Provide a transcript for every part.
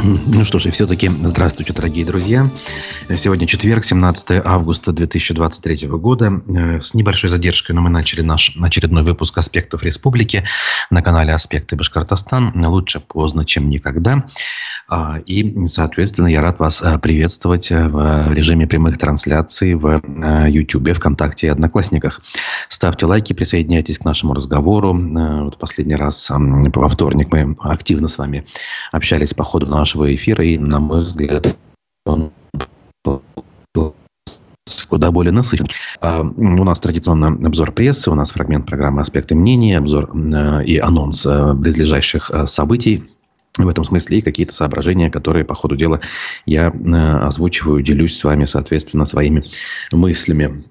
Ну что ж, и все-таки здравствуйте, дорогие друзья. Сегодня четверг, 17 августа 2023 года. Э, с небольшой задержкой, но мы начали наш очередной выпуск «Аспектов республики» на канале «Аспекты Башкортостан». Лучше поздно, чем никогда. А, и, соответственно, я рад вас э, приветствовать в режиме прямых трансляций в YouTube, э, ВКонтакте и Одноклассниках. Ставьте лайки, присоединяйтесь к нашему разговору. Вот последний раз во вторник мы активно с вами общались по ходу нашего нашего эфира, и, на мой взгляд, он куда более насыщен. А, у нас традиционно обзор прессы, у нас фрагмент программы «Аспекты мнений», обзор э, и анонс э, близлежащих э, событий в этом смысле и какие-то соображения, которые по ходу дела я озвучиваю, делюсь с вами, соответственно, своими мыслями.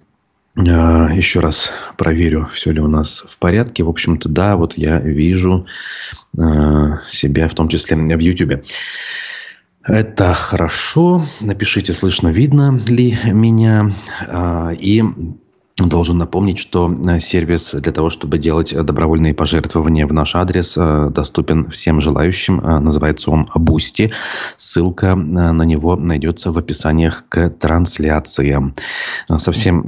Еще раз проверю, все ли у нас в порядке. В общем-то, да, вот я вижу себя, в том числе в YouTube. Это хорошо. Напишите, слышно, видно ли меня. А, и Должен напомнить, что э, сервис для того, чтобы делать добровольные пожертвования в наш адрес, э, доступен всем желающим. Э, называется он Boosty. Ссылка на него найдется в описаниях к трансляциям. Совсем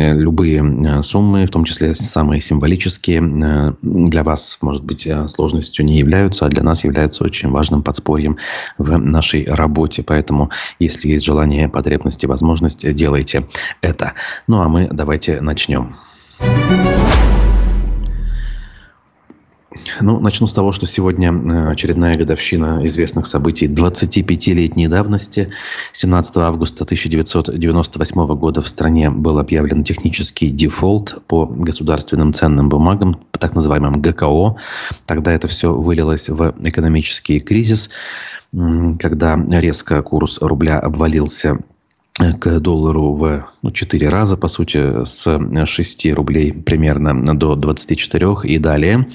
любые суммы, в том числе самые символические, для вас, может быть, сложностью не являются, а для нас являются очень важным подспорьем в нашей работе. Поэтому, если есть желание, потребности, возможность, делайте это. Ну, а мы давайте начнем. Ну, начну с того, что сегодня э, очередная годовщина известных событий 25-летней давности. 17 августа 1998 года в стране был объявлен технический дефолт по государственным ценным бумагам, по так называемым ГКО. Тогда это все вылилось в экономический кризис, когда резко курс рубля обвалился к доллару в ну, 4 раза, по сути, с 6 рублей примерно до 24 и далее.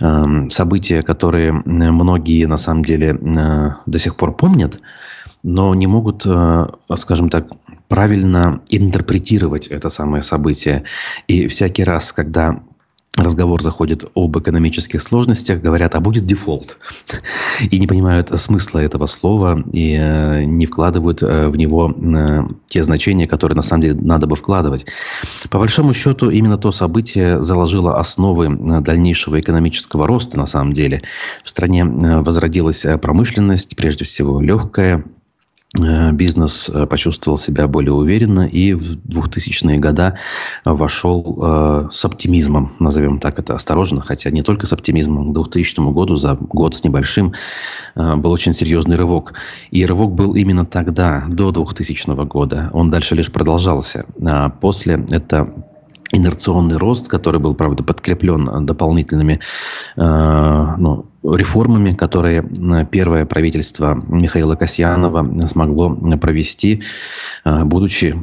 Эм, события, которые многие на самом деле э, до сих пор помнят, но не могут, э, скажем так, правильно интерпретировать это самое событие. И всякий раз, когда разговор заходит об экономических сложностях, говорят, а будет дефолт. И не понимают смысла этого слова и э, не вкладывают э, в него э, те значения, которые на самом деле надо бы вкладывать. По большому счету, именно то событие заложило основы дальнейшего экономического роста на самом деле. В стране возродилась промышленность, прежде всего легкая, бизнес э, почувствовал себя более уверенно и в 2000-е годы вошел э, с оптимизмом, назовем так это осторожно, хотя не только с оптимизмом. К 2000 году, за год с небольшим, был очень серьезный рывок. И рывок был именно тогда, до 2000 года. Он дальше лишь продолжался. А после это инерционный рост, который был, правда, подкреплен дополнительными э, ну, реформами, которые э, первое правительство Михаила Касьянова смогло провести, э, будучи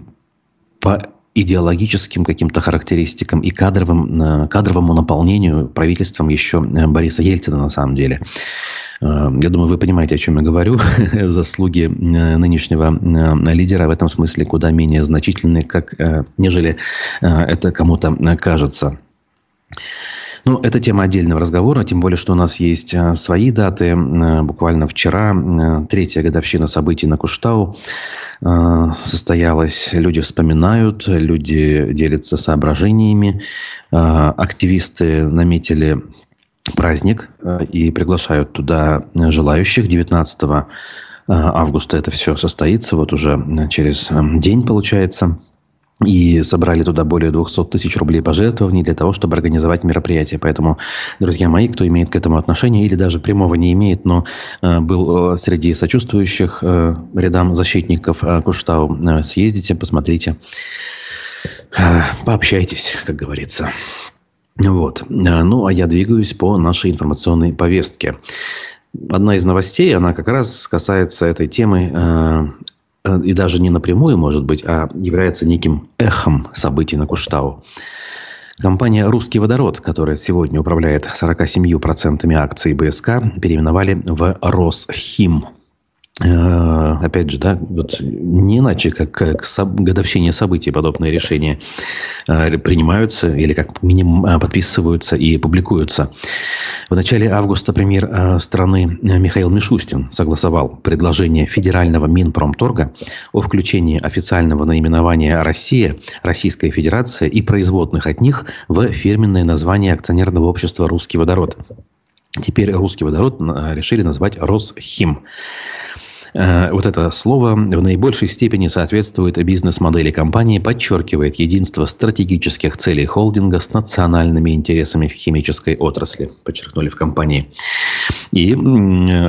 по идеологическим каким-то характеристикам и кадровым, э, кадровому наполнению правительством еще Бориса Ельцина на самом деле. Я думаю, вы понимаете, о чем я говорю. Заслуги нынешнего лидера в этом смысле куда менее значительны, как, нежели это кому-то кажется. Ну, это тема отдельного разговора, тем более, что у нас есть э, свои даты. Э, буквально вчера, э, третья годовщина событий на Куштау состоялась. Люди вспоминают, люди делятся соображениями. Активисты наметили праздник и приглашают туда желающих 19 августа это все состоится, вот уже через день получается. И собрали туда более 200 тысяч рублей пожертвований для того, чтобы организовать мероприятие. Поэтому, друзья мои, кто имеет к этому отношение или даже прямого не имеет, но э, был э, среди сочувствующих э, рядам защитников э, Куштау, э, съездите, посмотрите, э, пообщайтесь, как говорится. Вот. Э, ну, а я двигаюсь по нашей информационной повестке. Одна из новостей, она как раз касается этой темы э, Э, и даже не напрямую, может быть, а является неким эхом событий на Куштау. Компания «Русский водород», которая сегодня управляет 47% акций БСК, переименовали в «Росхим». Э, опять же, да, вот не иначе, как к годовщине событий подобные решения э, принимаются или как минимум э, подписываются и публикуются. В начале августа премьер страны Михаил Мишустин согласовал предложение федерального Минпромторга о включении официального наименования «Россия», «Российская Федерация» и производных от них в фирменное название акционерного общества «Русский водород». Теперь «Русский водород» решили назвать «Росхим». Э, вот это слово в наибольшей степени соответствует бизнес-модели компании, подчеркивает единство стратегических целей холдинга с национальными интересами в химической отрасли, подчеркнули в компании. И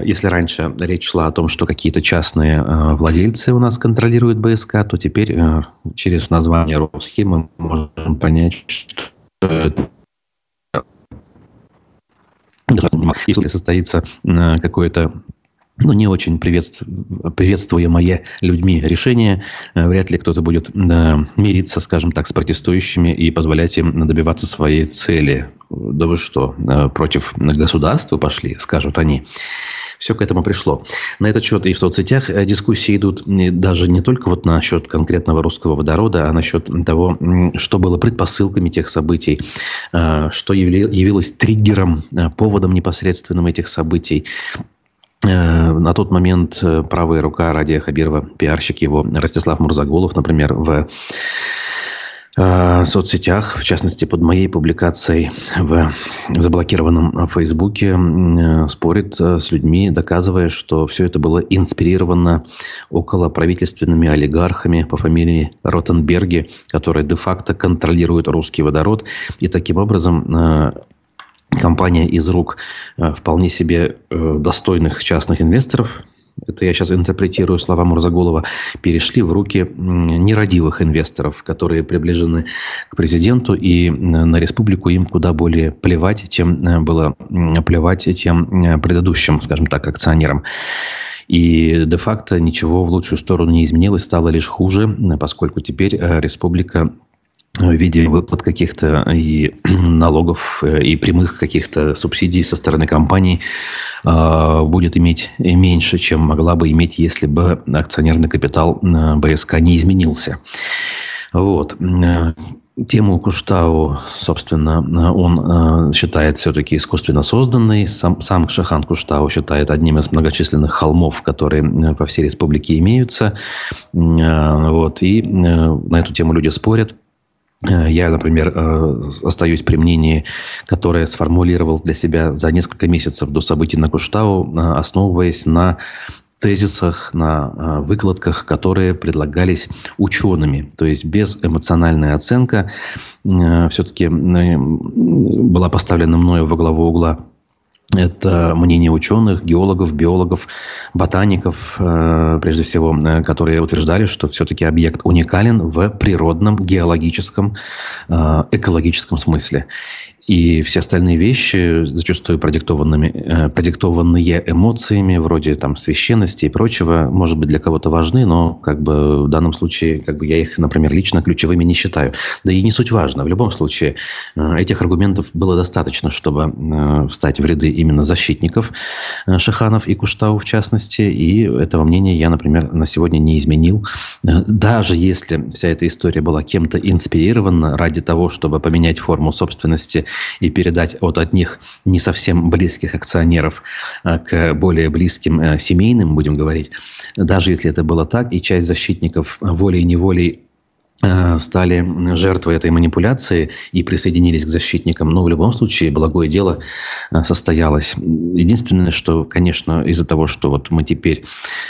если раньше речь шла о том, что какие-то частные э, владельцы у нас контролируют БСК, то теперь э, через название Росхим мы можем понять, что если состоится какое-то ну, не очень приветств... приветствуемое людьми решение. Э, вряд ли кто-то будет да, мириться, скажем так, с протестующими и позволять им добиваться своей цели. Да вы что, э, против государства пошли, скажут они. Все к этому пришло. На этот счет и в соцсетях э, дискуссии идут даже не только вот насчет конкретного русского водорода, а насчет того, что было предпосылками тех событий, что явилось триггером, поводом непосредственным этих событий. Э, на тот момент э, правая рука Радия Хабирова, пиарщик его, Ростислав Мурзаголов, например, в э, соцсетях, в частности, под моей публикацией в заблокированном Фейсбуке, спорит с людьми, доказывая, что все это было инспирировано около правительственными олигархами по фамилии Ротенберги, которые де-факто контролируют русский водород. И таким образом компания из рук э, вполне себе э, достойных частных инвесторов, это я сейчас интерпретирую слова Мурзаголова, перешли в руки нерадивых инвесторов, которые приближены к президенту, и на республику им куда более плевать, чем э, было плевать тем предыдущим, скажем так, акционерам. И де-факто ничего в лучшую сторону не изменилось, стало лишь хуже, поскольку теперь республика в виде выплат каких-то и налогов, э, и прямых каких-то субсидий со стороны компаний э, будет иметь меньше, чем могла бы иметь, если бы акционерный капитал э, БСК не изменился. Вот. Тему Куштау, собственно, он считает все-таки искусственно созданной. Сам, сам Шахан Куштау считает одним из многочисленных холмов, которые по всей республике имеются. Вот. И на эту тему люди спорят. Э, я, например, э, остаюсь при мнении, которое сформулировал для себя за несколько месяцев до событий на Куштау, э, основываясь на тезисах, на выкладках, которые предлагались учеными. То есть без эмоциональной оценки все-таки была поставлена мною во главу угла это мнение ученых, геологов, биологов, ботаников, э, прежде всего, э, которые утверждали, что все-таки объект уникален в природном, геологическом, э, экологическом смысле. И все остальные вещи, зачастую продиктованными, э, продиктованные эмоциями, вроде там священности и прочего, может быть, для кого-то важны, но как бы в данном случае как бы я их, например, лично ключевыми не считаю. Да и не суть важно. В любом случае, э, этих аргументов было достаточно, чтобы э, встать в ряды именно защитников Шаханов и Куштау в частности. И этого мнения я, например, на сегодня не изменил. Даже если вся эта история была кем-то инспирирована ради того, чтобы поменять форму собственности и передать от, от них не совсем близких акционеров а, к более близким э, семейным, будем говорить, даже если это было так, и часть защитников волей-неволей э, стали жертвой этой манипуляции и присоединились к защитникам. Но в любом случае благое дело э, состоялось. Единственное, что, конечно, из-за того, что вот мы теперь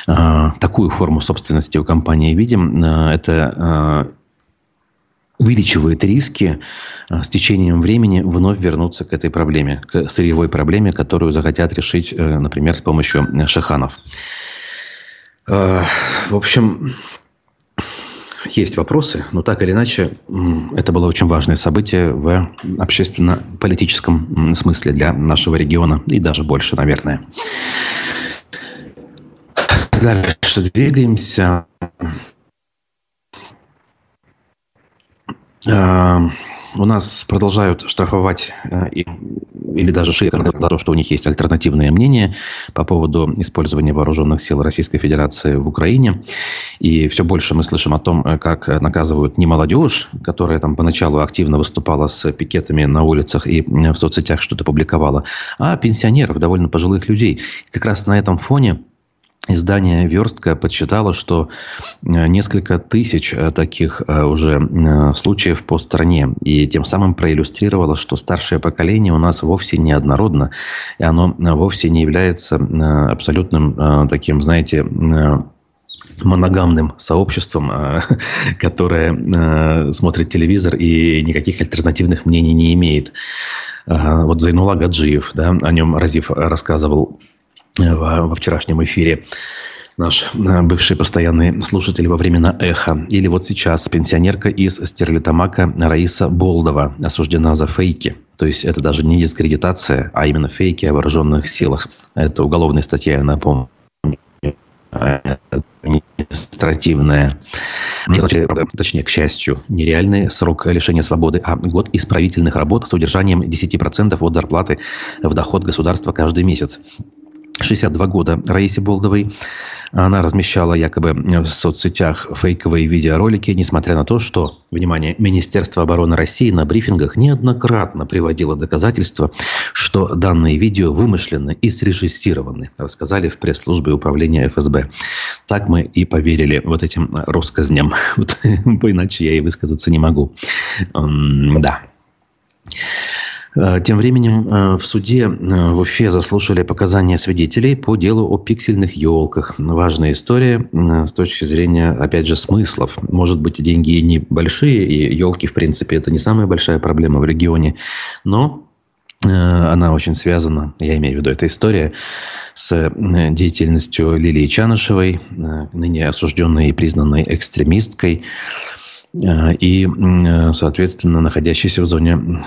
такую форму собственности у компании видим, это увеличивает риски а, с течением времени вновь вернуться к этой проблеме, к сырьевой проблеме, которую захотят решить, э, например, с помощью э, шаханов. А, в общем, есть вопросы, но так или иначе, это было очень важное событие в общественно-политическом смысле для нашего региона и даже больше, наверное. Дальше двигаемся. У нас продолжают штрафовать э, или даже шейкер за то, что у них есть альтернативное мнение по поводу использования вооруженных сил Российской Федерации в Украине. И все больше мы слышим о том, э, как наказывают не молодежь, которая там поначалу активно выступала с пикетами на улицах и в соцсетях что-то публиковала, а пенсионеров, довольно пожилых людей. Как раз на этом фоне Издание «Верстка» подсчитало, что э, несколько тысяч э, таких э, уже случаев по стране. И тем самым проиллюстрировало, что старшее поколение у нас вовсе не однородно. И оно вовсе не является абсолютным таким, знаете, моногамным сообществом, которое смотрит телевизор и никаких альтернативных мнений не имеет. Вот Зайнула Гаджиев, да, о нем Разив рассказывал во вчерашнем эфире наш э, бывший постоянный слушатель во времена «Эхо». Или вот сейчас пенсионерка из Стерлитамака Раиса Болдова осуждена за фейки. То есть это даже не дискредитация, а именно фейки о вооруженных силах. Это уголовная статья, я напомню административная. Точнее, к счастью, нереальный срок лишения свободы, а год исправительных работ с удержанием 10% от зарплаты в доход государства каждый месяц. 62 года Раисе Болдовой. Она размещала якобы в соцсетях фейковые видеоролики, несмотря на то, что, внимание, Министерство обороны России на брифингах неоднократно приводило доказательства, что данные видео вымышлены и срежиссированы, рассказали в пресс-службе управления ФСБ. Так мы и поверили вот этим россказням. Вот, иначе я и высказаться не могу. Да. Э, тем временем э, в суде э, в Уфе заслушали показания свидетелей по делу о пиксельных елках. Важная история с точки зрения, опять же, смыслов. Может быть, деньги и небольшие, и елки, в принципе, это не самая большая проблема в регионе, но она очень связана, я имею в виду, эта история, с деятельностью Лилии Чанышевой, ныне осужденной и признанной экстремисткой, и, соответственно, находящейся в зоне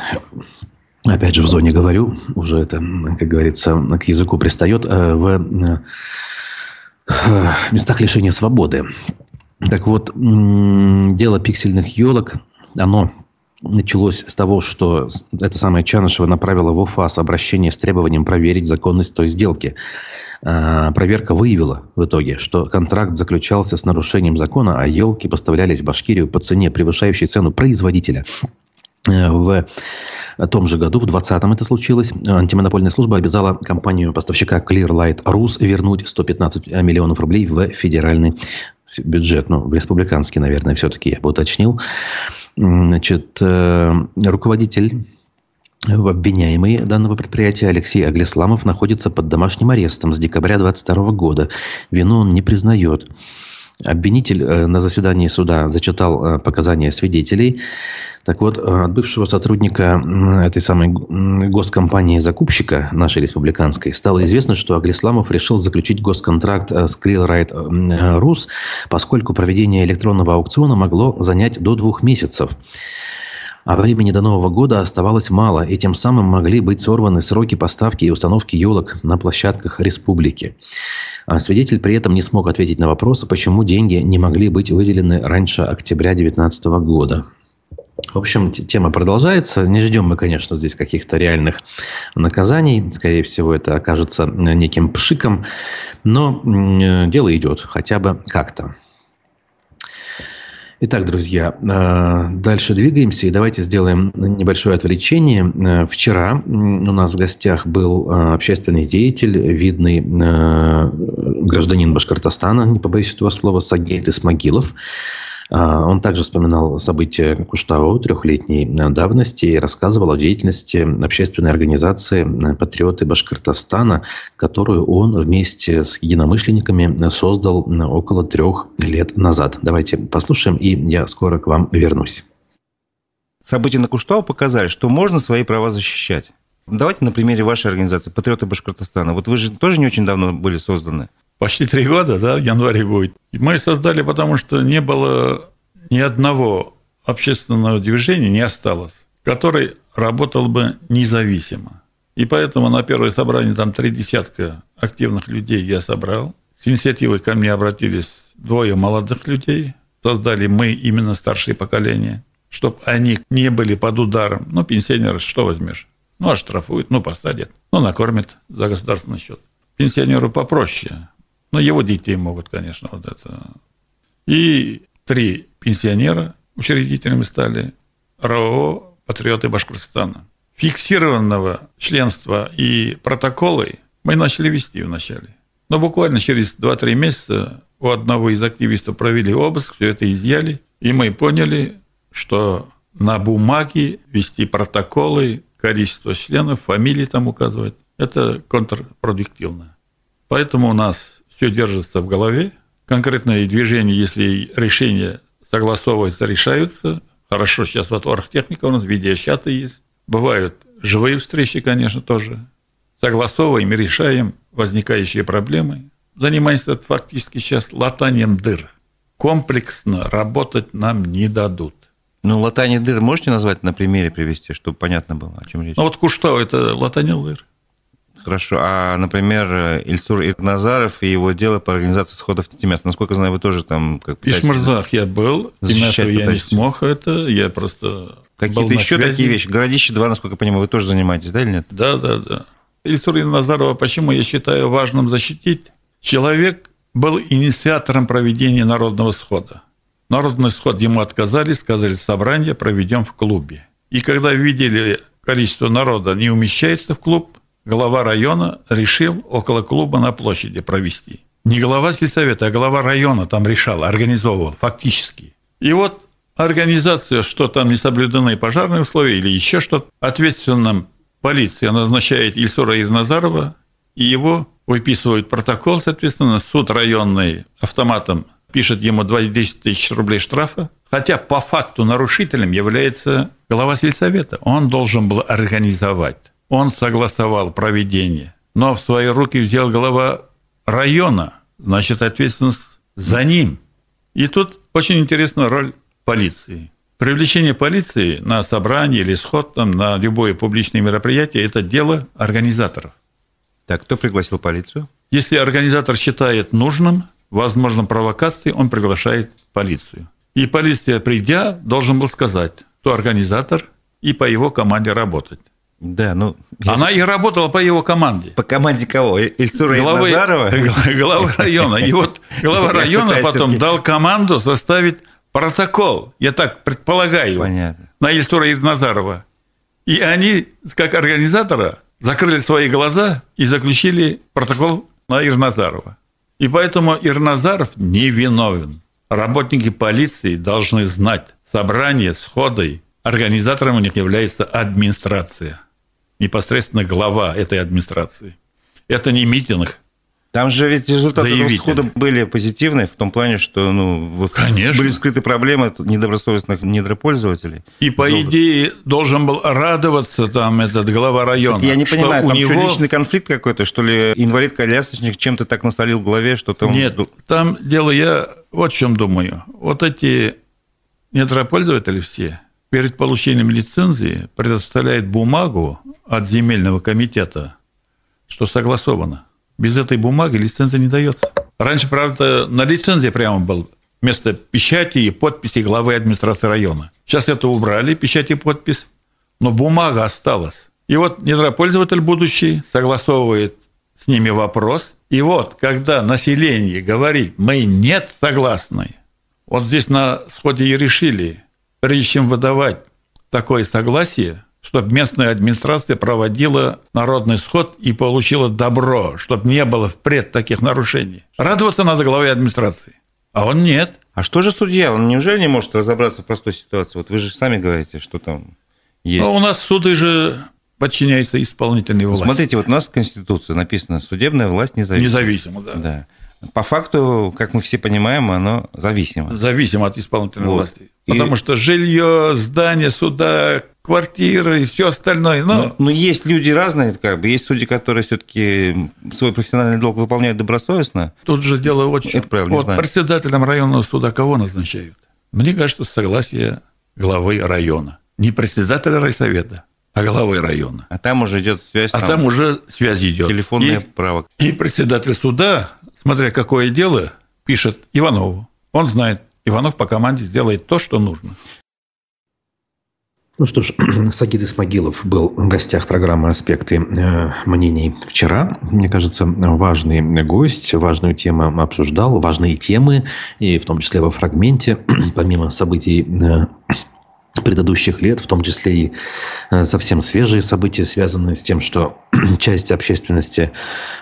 опять же, в зоне говорю, уже это, как говорится, к языку пристает, э, в э, местах лишения свободы. Так вот, дело пиксельных елок, оно началось с того, что эта самая Чанышева направила в УФАС обращение с требованием проверить законность той сделки. Э, проверка выявила в итоге, что контракт заключался с нарушением закона, а елки поставлялись в Башкирию по цене, превышающей цену производителя. В том же году, в 2020-м это случилось, антимонопольная служба обязала компанию поставщика Clearlight Rus вернуть 115 миллионов рублей в федеральный бюджет, ну, в республиканский, наверное, все-таки я бы уточнил. Значит, э, руководитель Обвиняемый данного предприятия Алексей Аглисламов находится под домашним арестом с декабря 2022 года. Вину он не признает. Обвинитель э, на заседании суда зачитал э, показания свидетелей. Так вот, э, от бывшего сотрудника этой самой госкомпании-закупщика нашей республиканской стало известно, что Аглисламов решил заключить госконтракт с Clearlight Rus, поскольку проведение электронного аукциона могло занять до двух месяцев. А времени до Нового года оставалось мало, и тем самым могли быть сорваны сроки поставки и установки елок на площадках республики. А свидетель при этом не смог ответить на вопрос, почему деньги не могли быть выделены раньше октября 2019 года. В общем, тема продолжается. Не ждем мы, конечно, здесь каких-то реальных наказаний. Скорее всего, это окажется неким пшиком. Но дело идет хотя бы как-то. Итак, друзья, э, дальше двигаемся и давайте сделаем небольшое отвлечение. Э, вчера у нас в гостях был э, общественный деятель, видный гражданин Башкортостана, не побоюсь этого слова, Сагейт Исмагилов. А, он также вспоминал события Куштау трехлетней давности и рассказывал о деятельности общественной организации «Патриоты Башкортостана», которую он вместе с единомышленниками создал около трех лет назад. Давайте послушаем, и я скоро к вам вернусь. События на Куштау показали, что можно свои права защищать. Давайте на примере вашей организации «Патриоты Башкортостана». Вот вы же тоже не очень давно были созданы почти три года, да, в январе будет. Мы создали, потому что не было ни одного общественного движения, не осталось, который работал бы независимо. И поэтому на первое собрание там три десятка активных людей я собрал. С инициативой ко мне обратились двое молодых людей. Создали мы именно старшее поколение. чтобы они не были под ударом. Ну, пенсионеры, что возьмешь? Ну, оштрафуют, ну, посадят, ну, накормят за государственный счет. Пенсионеру попроще. Ну, его детей могут, конечно, вот это. И три пенсионера учредителями стали РОО «Патриоты Башкортостана». Фиксированного членства и протоколы мы начали вести вначале. Но буквально через 2-3 месяца у одного из активистов провели обыск, все это изъяли, и мы поняли, что на бумаге вести протоколы, количество членов, фамилии там указывать, это контрпродуктивно. Поэтому у нас все держится в голове. Конкретные движения, если решения согласовываются, решаются. Хорошо, сейчас вот оргтехника у нас, видеочаты есть. Бывают живые встречи, конечно, тоже. Согласовываем и решаем возникающие проблемы. Занимаемся фактически сейчас латанием дыр. Комплексно работать нам не дадут. Ну, латание дыр можете назвать на примере привести, чтобы понятно было, о чем речь? Ну, вот Куштау – это латание дыр. Хорошо. А, например, Ильсур Ирназаров и его дело по организации сходов в Тимяс. Насколько знаю, вы тоже там... Как Ишмурзах я был, Тимясу я не смог это, я просто Какие-то еще связи. такие вещи. Городище 2, насколько я понимаю, вы тоже занимаетесь, да или нет? Да, да, да. Ильсур Ирназарова, почему я считаю важным защитить? Человек был инициатором проведения народного схода. Народный сход ему отказали, сказали, собрание проведем в клубе. И когда видели, количество народа не умещается в клуб, глава района решил около клуба на площади провести. Не глава сельсовета, а глава района там решал, организовывал фактически. И вот организация, что там не соблюдены пожарные условия или еще что-то, ответственным полиция назначает Ильсура Ирназарова, и его выписывают протокол, соответственно, суд районный автоматом пишет ему 20 тысяч рублей штрафа, хотя по факту нарушителем является глава сельсовета. Он должен был организовать он согласовал проведение, но в свои руки взял глава района, значит, ответственность за ним. И тут очень интересная роль полиции. Привлечение полиции на собрание или сход там, на любое публичное мероприятие – это дело организаторов. Так, кто пригласил полицию? Если организатор считает нужным, возможно, провокации, он приглашает полицию. И полиция, придя, должен был сказать, кто организатор, и по его команде работать. Да, ну... Она и работала по его команде. По команде кого? Ильсура главы, Назарова? Глава района. И вот глава района потом дал команду составить протокол, я так предполагаю, Понятно. на Ильсура Назарова. И они, как организатора, закрыли свои глаза и заключили протокол на Ирназарова. И поэтому Ирназаров не виновен. Работники полиции должны знать собрание, сходы, организатором у них является администрация непосредственно глава этой администрации. Это не митинг. Там же ведь результаты расхода были позитивные в том плане, что ну, Конечно. были скрыты проблемы недобросовестных недропользователей. И по Золото. идее должен был радоваться там этот глава района. Я не понимаю, у там него... что, личный конфликт какой-то, что ли инвалид-колясочник чем-то так насолил в голове, что-то... Нет, там дело я вот в чем думаю. Вот эти недропользователи все перед получением лицензии предоставляют бумагу от земельного комитета, что согласовано. Без этой бумаги лицензия не дается. Раньше, правда, на лицензии прямо был вместо печати и подписи главы администрации района. Сейчас это убрали, печать и подпись, но бумага осталась. И вот недропользователь будущий согласовывает с ними вопрос. И вот, когда население говорит, мы нет согласны, вот здесь на сходе и решили, прежде чем выдавать такое согласие, чтобы местная администрация проводила народный сход и получила добро, чтобы не было впредь таких нарушений. Радоваться надо главе администрации. А он нет. А что же судья? Он неужели не может разобраться в простой ситуации? Вот вы же сами говорите, что там есть. Ну, у нас суды же подчиняются исполнительной власти. Смотрите, вот у нас в Конституции написано «судебная власть независима». Независимо, да. да. По факту, как мы все понимаем, оно зависимо. Зависимо от исполнительной вот. власти. Потому и... что жилье, здание суда, квартиры и все остальное. Но... Но, но есть люди разные, как бы. Есть судьи, которые все-таки свой профессиональный долг выполняют добросовестно. Тут же дело очень... Это правильно, вот председателем районного суда кого назначают? Мне кажется, согласие главы района. Не председателя райсовета, а главы района. А там уже идет связь. А там, там уже связь идет. Телефонное и, право. И председатель суда, смотря какое дело, пишет Иванову. Он знает, Иванов по команде сделает то, что нужно. Ну что ж, Сагид Исмагилов был в гостях программы «Аспекты э, мнений» вчера. Мне кажется, важный гость, важную тему обсуждал, важные темы, и в том числе во фрагменте, помимо событий э, предыдущих лет, в том числе и э, совсем свежие события, связанные с тем, что часть общественности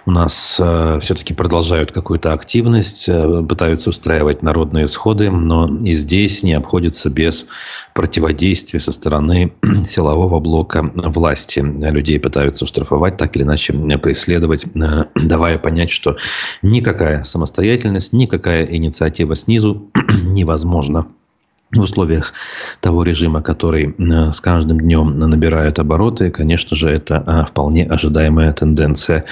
у нас э, все-таки продолжают какую-то активность, э, пытаются устраивать народные сходы, но и здесь не обходится без противодействия со стороны силового блока власти. Людей пытаются штрафовать, так или иначе преследовать, давая понять, что никакая самостоятельность, никакая инициатива снизу невозможна в условиях того режима, который э, с каждым днем набирает обороты, конечно же, это э, вполне ожидаемая тенденция,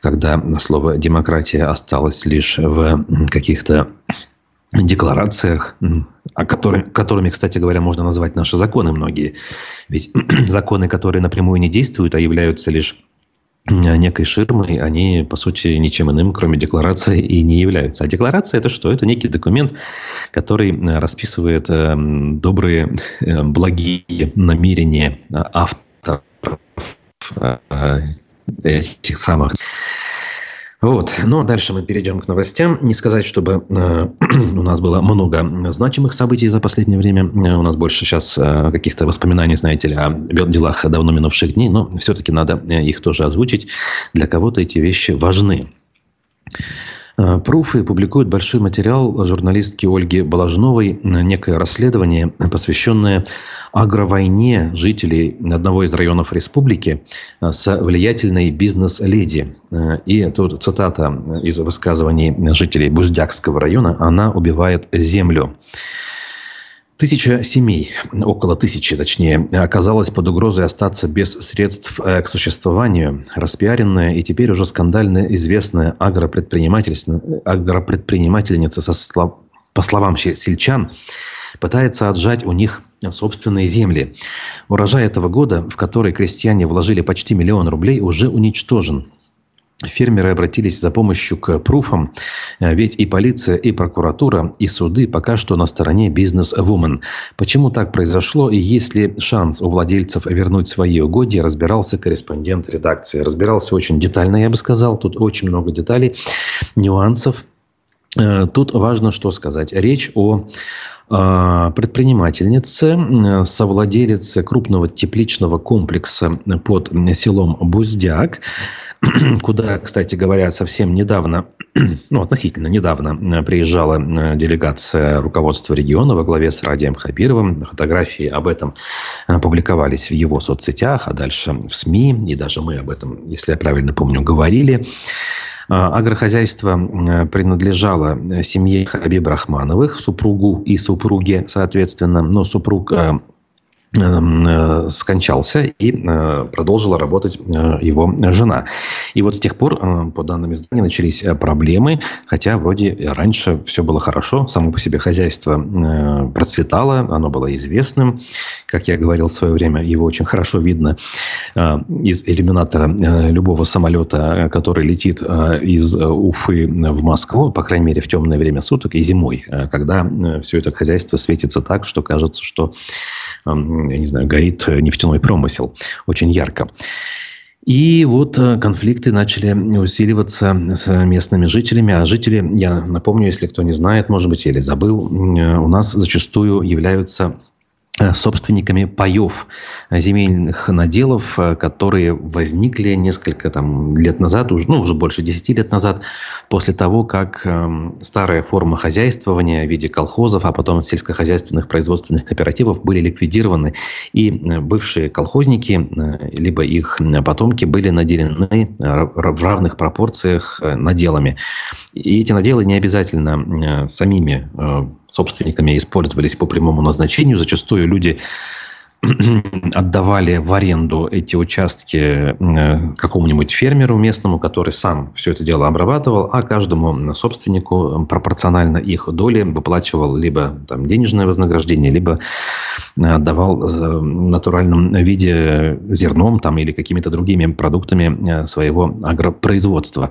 когда слово «демократия» осталось лишь в каких-то декларациях, о которых, которыми, кстати говоря, можно назвать наши законы многие. Ведь законы, которые напрямую не действуют, а являются лишь некой ширмой, они, по сути, ничем иным, кроме декларации, и не являются. А декларация – это что? Это некий документ, который э, расписывает э, добрые, э, благие намерения авторов этих самых вот. Ну, а дальше мы перейдем к новостям. Не сказать, чтобы э, у нас было много значимых событий за последнее время. Э, у нас больше сейчас э, каких-то воспоминаний, знаете ли, о делах давно минувших дней. Но все-таки надо их тоже озвучить. Для кого-то эти вещи важны. Э, Пруфы публикуют большой материал журналистки Ольги Балажновой, некое расследование, посвященное агровойне жителей одного из районов республики э, с влиятельной бизнес-леди. Э, и тут цитата из высказываний жителей Буздякского района «Она убивает землю». Тысяча семей, около тысячи точнее, оказалась под угрозой остаться без средств э, к существованию. Распиаренная и теперь уже скандально известная агропредпринимательница, агропредпринимательница со слов, по словам сельчан, пытается отжать у них собственные земли. Урожай этого года, в который крестьяне вложили почти миллион рублей, уже уничтожен. Фермеры обратились за помощью к пруфам, э, ведь и полиция, и прокуратура, и суды пока что на стороне бизнес-вумен. Почему так произошло и есть ли шанс у владельцев вернуть свои угодья, разбирался корреспондент редакции. Разбирался очень детально, я бы сказал. Тут очень много деталей, нюансов. Э, тут важно что сказать. Речь о э, предпринимательнице, совладелице крупного тепличного комплекса под селом Буздяк, куда, кстати говоря, совсем недавно, ну, относительно недавно э, приезжала э, делегация руководства региона во главе с Радием Хабировым. Фотографии об этом э, публиковались в его соцсетях, а дальше в СМИ, и даже мы об этом, если я правильно помню, говорили. Агрохозяйство принадлежало семье Хабиба Рахмановых, супругу и супруге, соответственно. Но супруг скончался и э, продолжила работать э, его жена. И вот с тех пор, по данным издания, начались проблемы, хотя вроде раньше все было хорошо, само по себе хозяйство процветало, оно было известным. Как я говорил в свое время, его очень хорошо видно из иллюминатора любого самолета, который летит из Уфы в Москву, по крайней мере, в темное время суток и зимой, когда все это хозяйство светится так, что кажется, что я не знаю, горит нефтяной промысел очень ярко. И вот э, конфликты начали усиливаться с местными жителями. А жители, я напомню, если кто не знает, может быть, или забыл, э, у нас зачастую являются Э, собственниками паев земельных наделов, э, которые возникли несколько там, лет назад, уже, ну, уже больше 10 лет назад, после того, как э, старая форма хозяйствования в виде колхозов, а потом сельскохозяйственных производственных кооперативов были ликвидированы. И э, бывшие колхозники, э, либо их потомки были наделены в равных пропорциях наделами. И эти наделы не обязательно э, самими э, собственниками использовались по прямому назначению. Зачастую люди отдавали в аренду эти участки э, какому-нибудь фермеру местному, который сам все это дело обрабатывал, а каждому собственнику пропорционально их доли выплачивал либо там, денежное вознаграждение, либо давал в натуральном виде зерном там, или какими-то другими продуктами своего агропроизводства.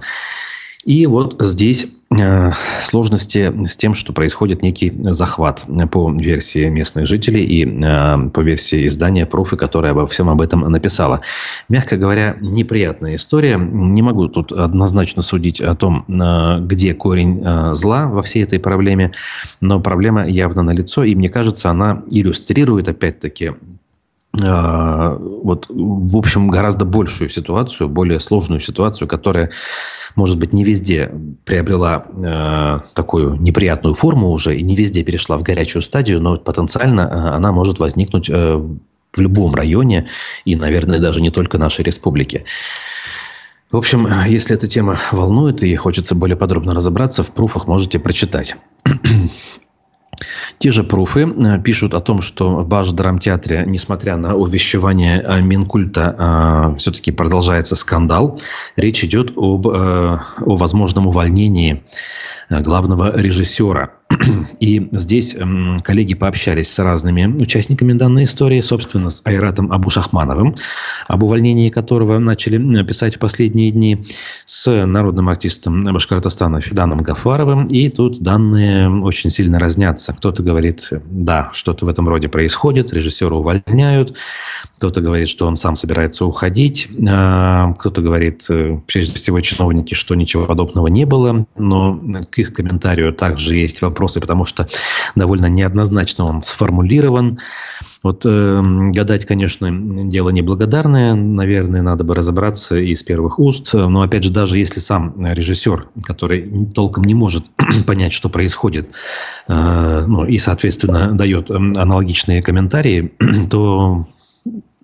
И вот здесь э, сложности с тем, что происходит некий захват по версии местных жителей и э, по версии издания «Пруфы», которое обо всем об этом написала. Мягко говоря, неприятная история. Не могу тут однозначно судить о том, э, где корень зла во всей этой проблеме, но проблема явно налицо, и мне кажется, она иллюстрирует, опять-таки, вот, в общем, гораздо большую ситуацию, более сложную ситуацию, которая может быть, не везде приобрела э, такую неприятную форму уже и не везде перешла в горячую стадию, но потенциально э, она может возникнуть э, в любом районе и, наверное, даже не только нашей республики. В общем, если эта тема волнует и хочется более подробно разобраться, в пруфах можете прочитать. Те же пруфы э, пишут о том, что в Баш-драмтеатре, несмотря на увещевание э, Минкульта, э, все-таки продолжается скандал. Речь идет об, о возможном увольнении главного режиссера. И здесь коллеги пообщались с разными участниками данной истории, собственно, с Айратом Абушахмановым, об увольнении которого начали писать в последние дни, с народным артистом Башкортостана Фиданом Гафаровым. И тут данные очень сильно разнятся. Кто-то говорит, да, что-то в этом роде происходит, режиссера увольняют. Кто-то говорит, что он сам собирается уходить. А, кто-то говорит, э, прежде всего, чиновники, что ничего подобного не было. Но к их комментарию также есть вопросы, потому что довольно неоднозначно он сформулирован. Вот э, гадать, конечно, дело неблагодарное. Наверное, надо бы разобраться из первых уст. Но, опять же, даже если сам режиссер, который толком не может понять, что происходит, э, ну, и, соответственно, дает аналогичные комментарии, то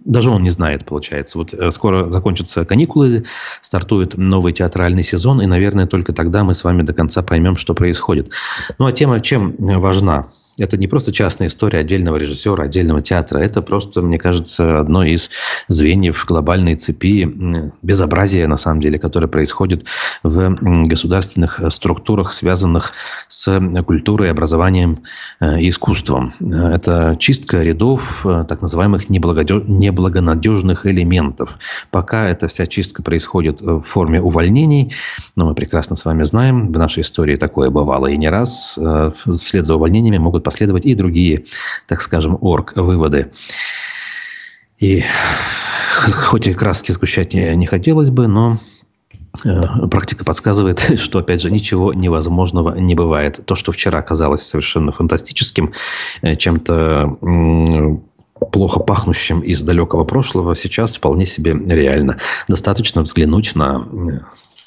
даже он не знает, получается. Вот э, скоро закончатся каникулы, стартует новый театральный сезон, и, наверное, только тогда мы с вами до конца поймем, что происходит. Ну, а тема чем важна? Это не просто частная история отдельного режиссера, отдельного театра. Это просто, мне кажется, одно из звеньев глобальной цепи безобразия, на самом деле, которое происходит в государственных структурах, связанных с культурой, образованием э, и искусством. Это чистка рядов э, так называемых неблагонадежных элементов. Пока эта вся чистка происходит в форме увольнений, но мы прекрасно с вами знаем, в нашей истории такое бывало и не раз, э, вслед за увольнениями могут последовать и другие, так скажем, орг-выводы. И хоть и краски сгущать не хотелось бы, но э, практика подсказывает, что, опять же, ничего невозможного не бывает. То, что вчера казалось совершенно фантастическим, э, чем-то плохо пахнущим из далекого прошлого, сейчас вполне себе реально. Достаточно взглянуть на э,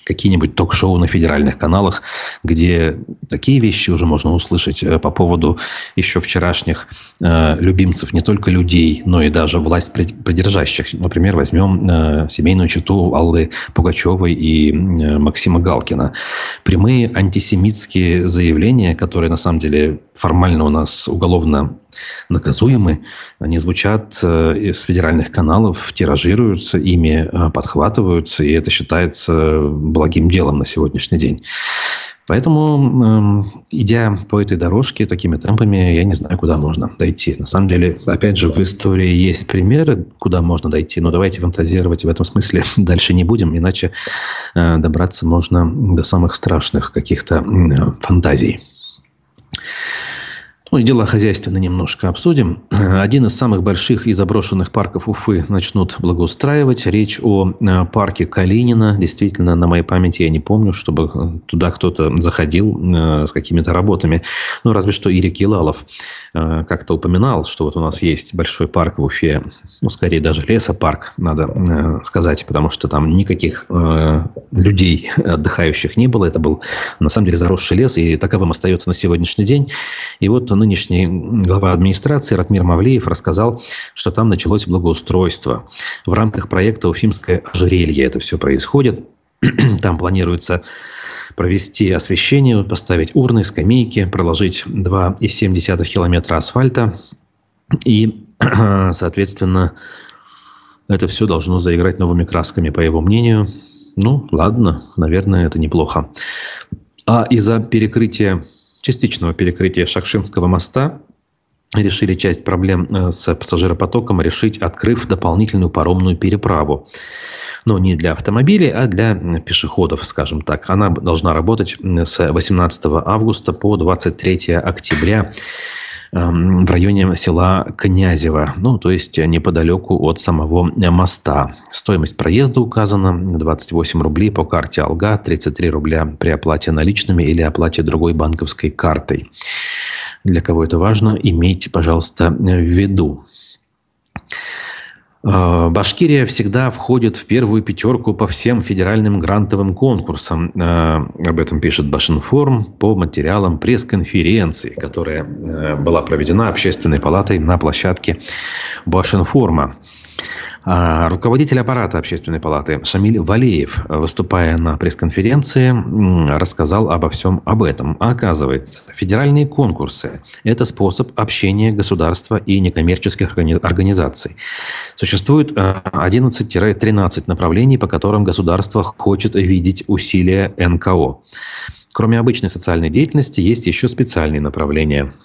какие-нибудь ток-шоу на федеральных каналах, где такие вещи уже можно услышать э, по поводу еще вчерашних э, любимцев не только людей, но и даже власть придержащих. Например, возьмем э, семейную читу Аллы Пугачевой и э, Максима Галкина. Прямые антисемитские заявления, которые на самом деле формально у нас уголовно наказуемы, они звучат э, из федеральных каналов, тиражируются, ими э, подхватываются, и это считается благим делом на сегодняшний день. Поэтому, э, идя по этой дорожке такими темпами, я не знаю, куда можно дойти. На самом деле, опять же, в истории есть примеры, куда можно дойти, но давайте фантазировать в этом смысле дальше не будем, иначе э, добраться можно до самых страшных каких-то э, фантазий. Ну и дела хозяйственные немножко обсудим. Один из самых больших и заброшенных парков Уфы начнут благоустраивать. Речь о э, парке Калинина. Действительно, на моей памяти я не помню, чтобы туда кто-то заходил э, с какими-то работами. Ну, разве что Ирик Елалов э, как-то упоминал, что вот у нас есть большой парк в Уфе. Ну, скорее даже лесопарк, надо сказать, потому что там никаких людей отдыхающих не было. Это был, на самом деле, заросший лес, и таковым остается на сегодняшний день. И вот нынешний глава администрации Ратмир Мавлеев рассказал, что там началось благоустройство. В рамках проекта «Уфимское ожерелье» это все происходит. Там планируется провести освещение, поставить урны, скамейки, проложить 2,7 километра асфальта. И, соответственно, это все должно заиграть новыми красками, по его мнению. Ну, ладно, наверное, это неплохо. А из-за перекрытия частичного перекрытия Шакшинского моста решили часть проблем э, с пассажиропотоком решить, открыв дополнительную паромную переправу. но не для автомобилей, а для пешеходов, скажем так. Она должна работать с 18 августа по 23 октября в районе села Князево, ну, то есть неподалеку от самого моста. Стоимость проезда указана 28 рублей по карте Алга, 33 рубля при оплате наличными или оплате другой банковской картой. Для кого это важно, имейте, пожалуйста, в виду. Э, Башкирия всегда входит в первую пятерку по всем федеральным грантовым конкурсам. Э, об этом пишет Башинформ по материалам пресс-конференции, которая э, была проведена Общественной палатой на площадке Башинформа. А руководитель аппарата Общественной палаты Шамиль Валеев, выступая на пресс-конференции, рассказал обо всем об этом. Оказывается, федеральные конкурсы – это способ общения государства и некоммерческих организаций. Существует 11-13 э, направлений, по которым государство хочет видеть усилия НКО. Кроме обычной социальной деятельности, есть еще специальные направления –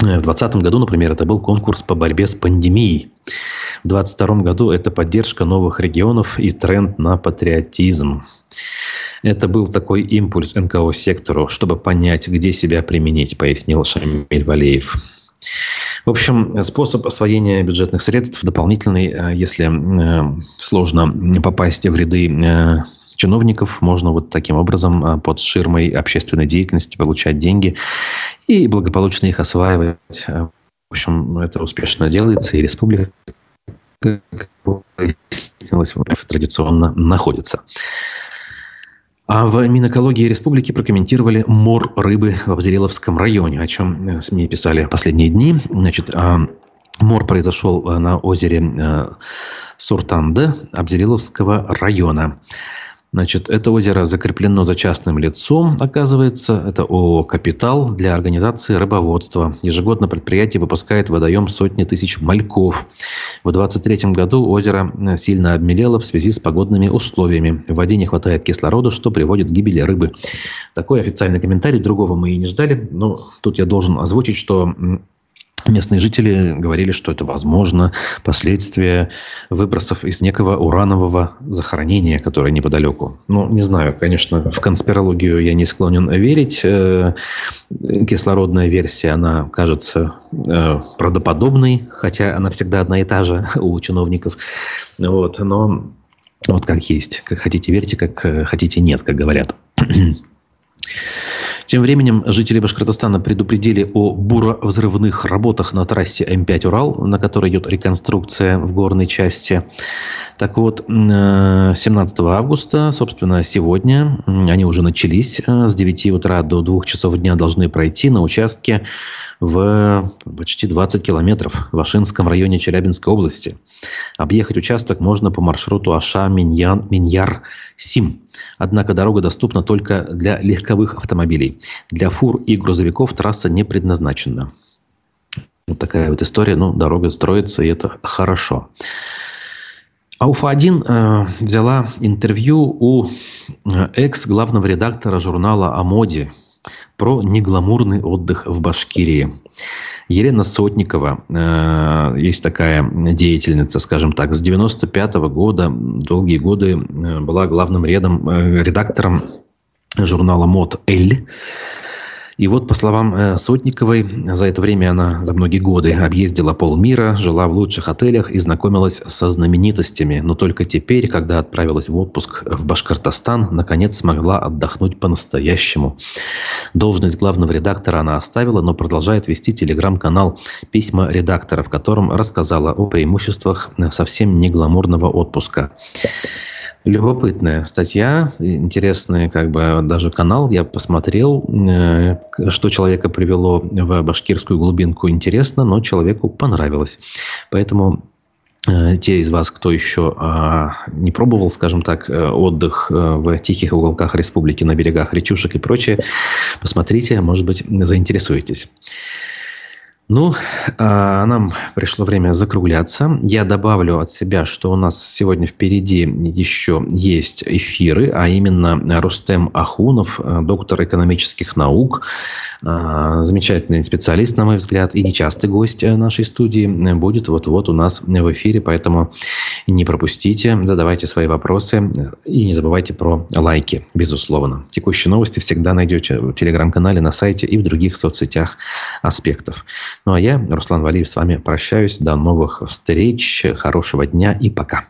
в 2020 году, например, это был конкурс по борьбе с пандемией. В 2022 году это поддержка новых регионов и тренд на патриотизм. Это был такой импульс НКО-сектору, чтобы понять, где себя применить, пояснил Шамиль Валеев. В общем, способ освоения бюджетных средств дополнительный, э, если э, сложно попасть в ряды э, чиновников можно вот таким образом а, под ширмой общественной деятельности получать деньги и благополучно их осваивать. А, в общем, это успешно делается, и республика традиционно находится. А в Минэкологии Республики прокомментировали мор рыбы в Абзериловском районе, о чем э, СМИ писали последние дни. Значит, а, мор произошел э, на озере э, Суртанде Абзериловского района. Значит, это озеро закреплено за частным лицом, оказывается. Это ООО «Капитал» для организации рыбоводства. Ежегодно предприятие выпускает водоем сотни тысяч мальков. В 2023 году озеро сильно обмелело в связи с погодными условиями. В воде не хватает кислорода, что приводит к гибели рыбы. Такой официальный комментарий. Другого мы и не ждали. Но тут я должен озвучить, что Местные жители говорили, что это возможно последствия выбросов из некого уранового захоронения, которое неподалеку. Ну, не знаю, конечно, в конспирологию я не склонен верить. Э, кислородная версия, она кажется э, правдоподобной, хотя она всегда одна и та же у чиновников. Вот, но вот как есть. Как хотите верьте, как э, хотите нет, как говорят. Тем временем жители Башкортостана предупредили о буровзрывных работах на трассе М5 «Урал», на которой идет реконструкция в горной части. Так вот, 17 э, августа, собственно, сегодня, они уже начались. Э, с 9 утра до 2 часов дня должны пройти на участке в почти 20 километров в Ашинском районе Челябинской области. Объехать участок можно по маршруту Аша-Миньяр-Сим. Однако дорога доступна только для легковых автомобилей. Для фур и грузовиков трасса не предназначена. Вот такая вот история. Ну, дорога строится, и это хорошо. А Уфа-1 э, взяла интервью у э, экс-главного редактора журнала о моде про негламурный отдых в Башкирии. Елена Сотникова, э, есть такая деятельница, скажем так, с 95 -го года, долгие годы э, была главным редом, э, редактором журнала «Мод Эль». И вот, по словам э, Сотниковой, за это время она за многие годы объездила полмира, жила в лучших отелях и знакомилась со знаменитостями. Но только теперь, когда отправилась в отпуск в Башкортостан, наконец смогла отдохнуть по-настоящему. Должность главного редактора она оставила, но продолжает вести телеграм-канал «Письма редактора», в котором рассказала о преимуществах совсем не гламурного отпуска. Любопытная статья, интересный как бы даже канал. Я посмотрел, э, что человека привело в башкирскую глубинку, интересно, но человеку понравилось. Поэтому э, те из вас, кто еще а, не пробовал, скажем так, э, отдых в тихих уголках республики, на берегах речушек и прочее, посмотрите, может быть, заинтересуетесь. Ну, а нам пришло время закругляться. Я добавлю от себя, что у нас сегодня впереди еще есть эфиры, а именно Рустем Ахунов, э, доктор экономических наук, э, замечательный специалист, на мой взгляд, и нечастый гость э, нашей студии будет вот-вот у нас в эфире, поэтому не пропустите, задавайте свои вопросы и не забывайте про лайки, безусловно. Текущие новости всегда найдете в телеграм-канале, на сайте и в других соцсетях аспектов. Ну а я, Руслан Валиев, с вами прощаюсь. До новых встреч. Хорошего дня и пока.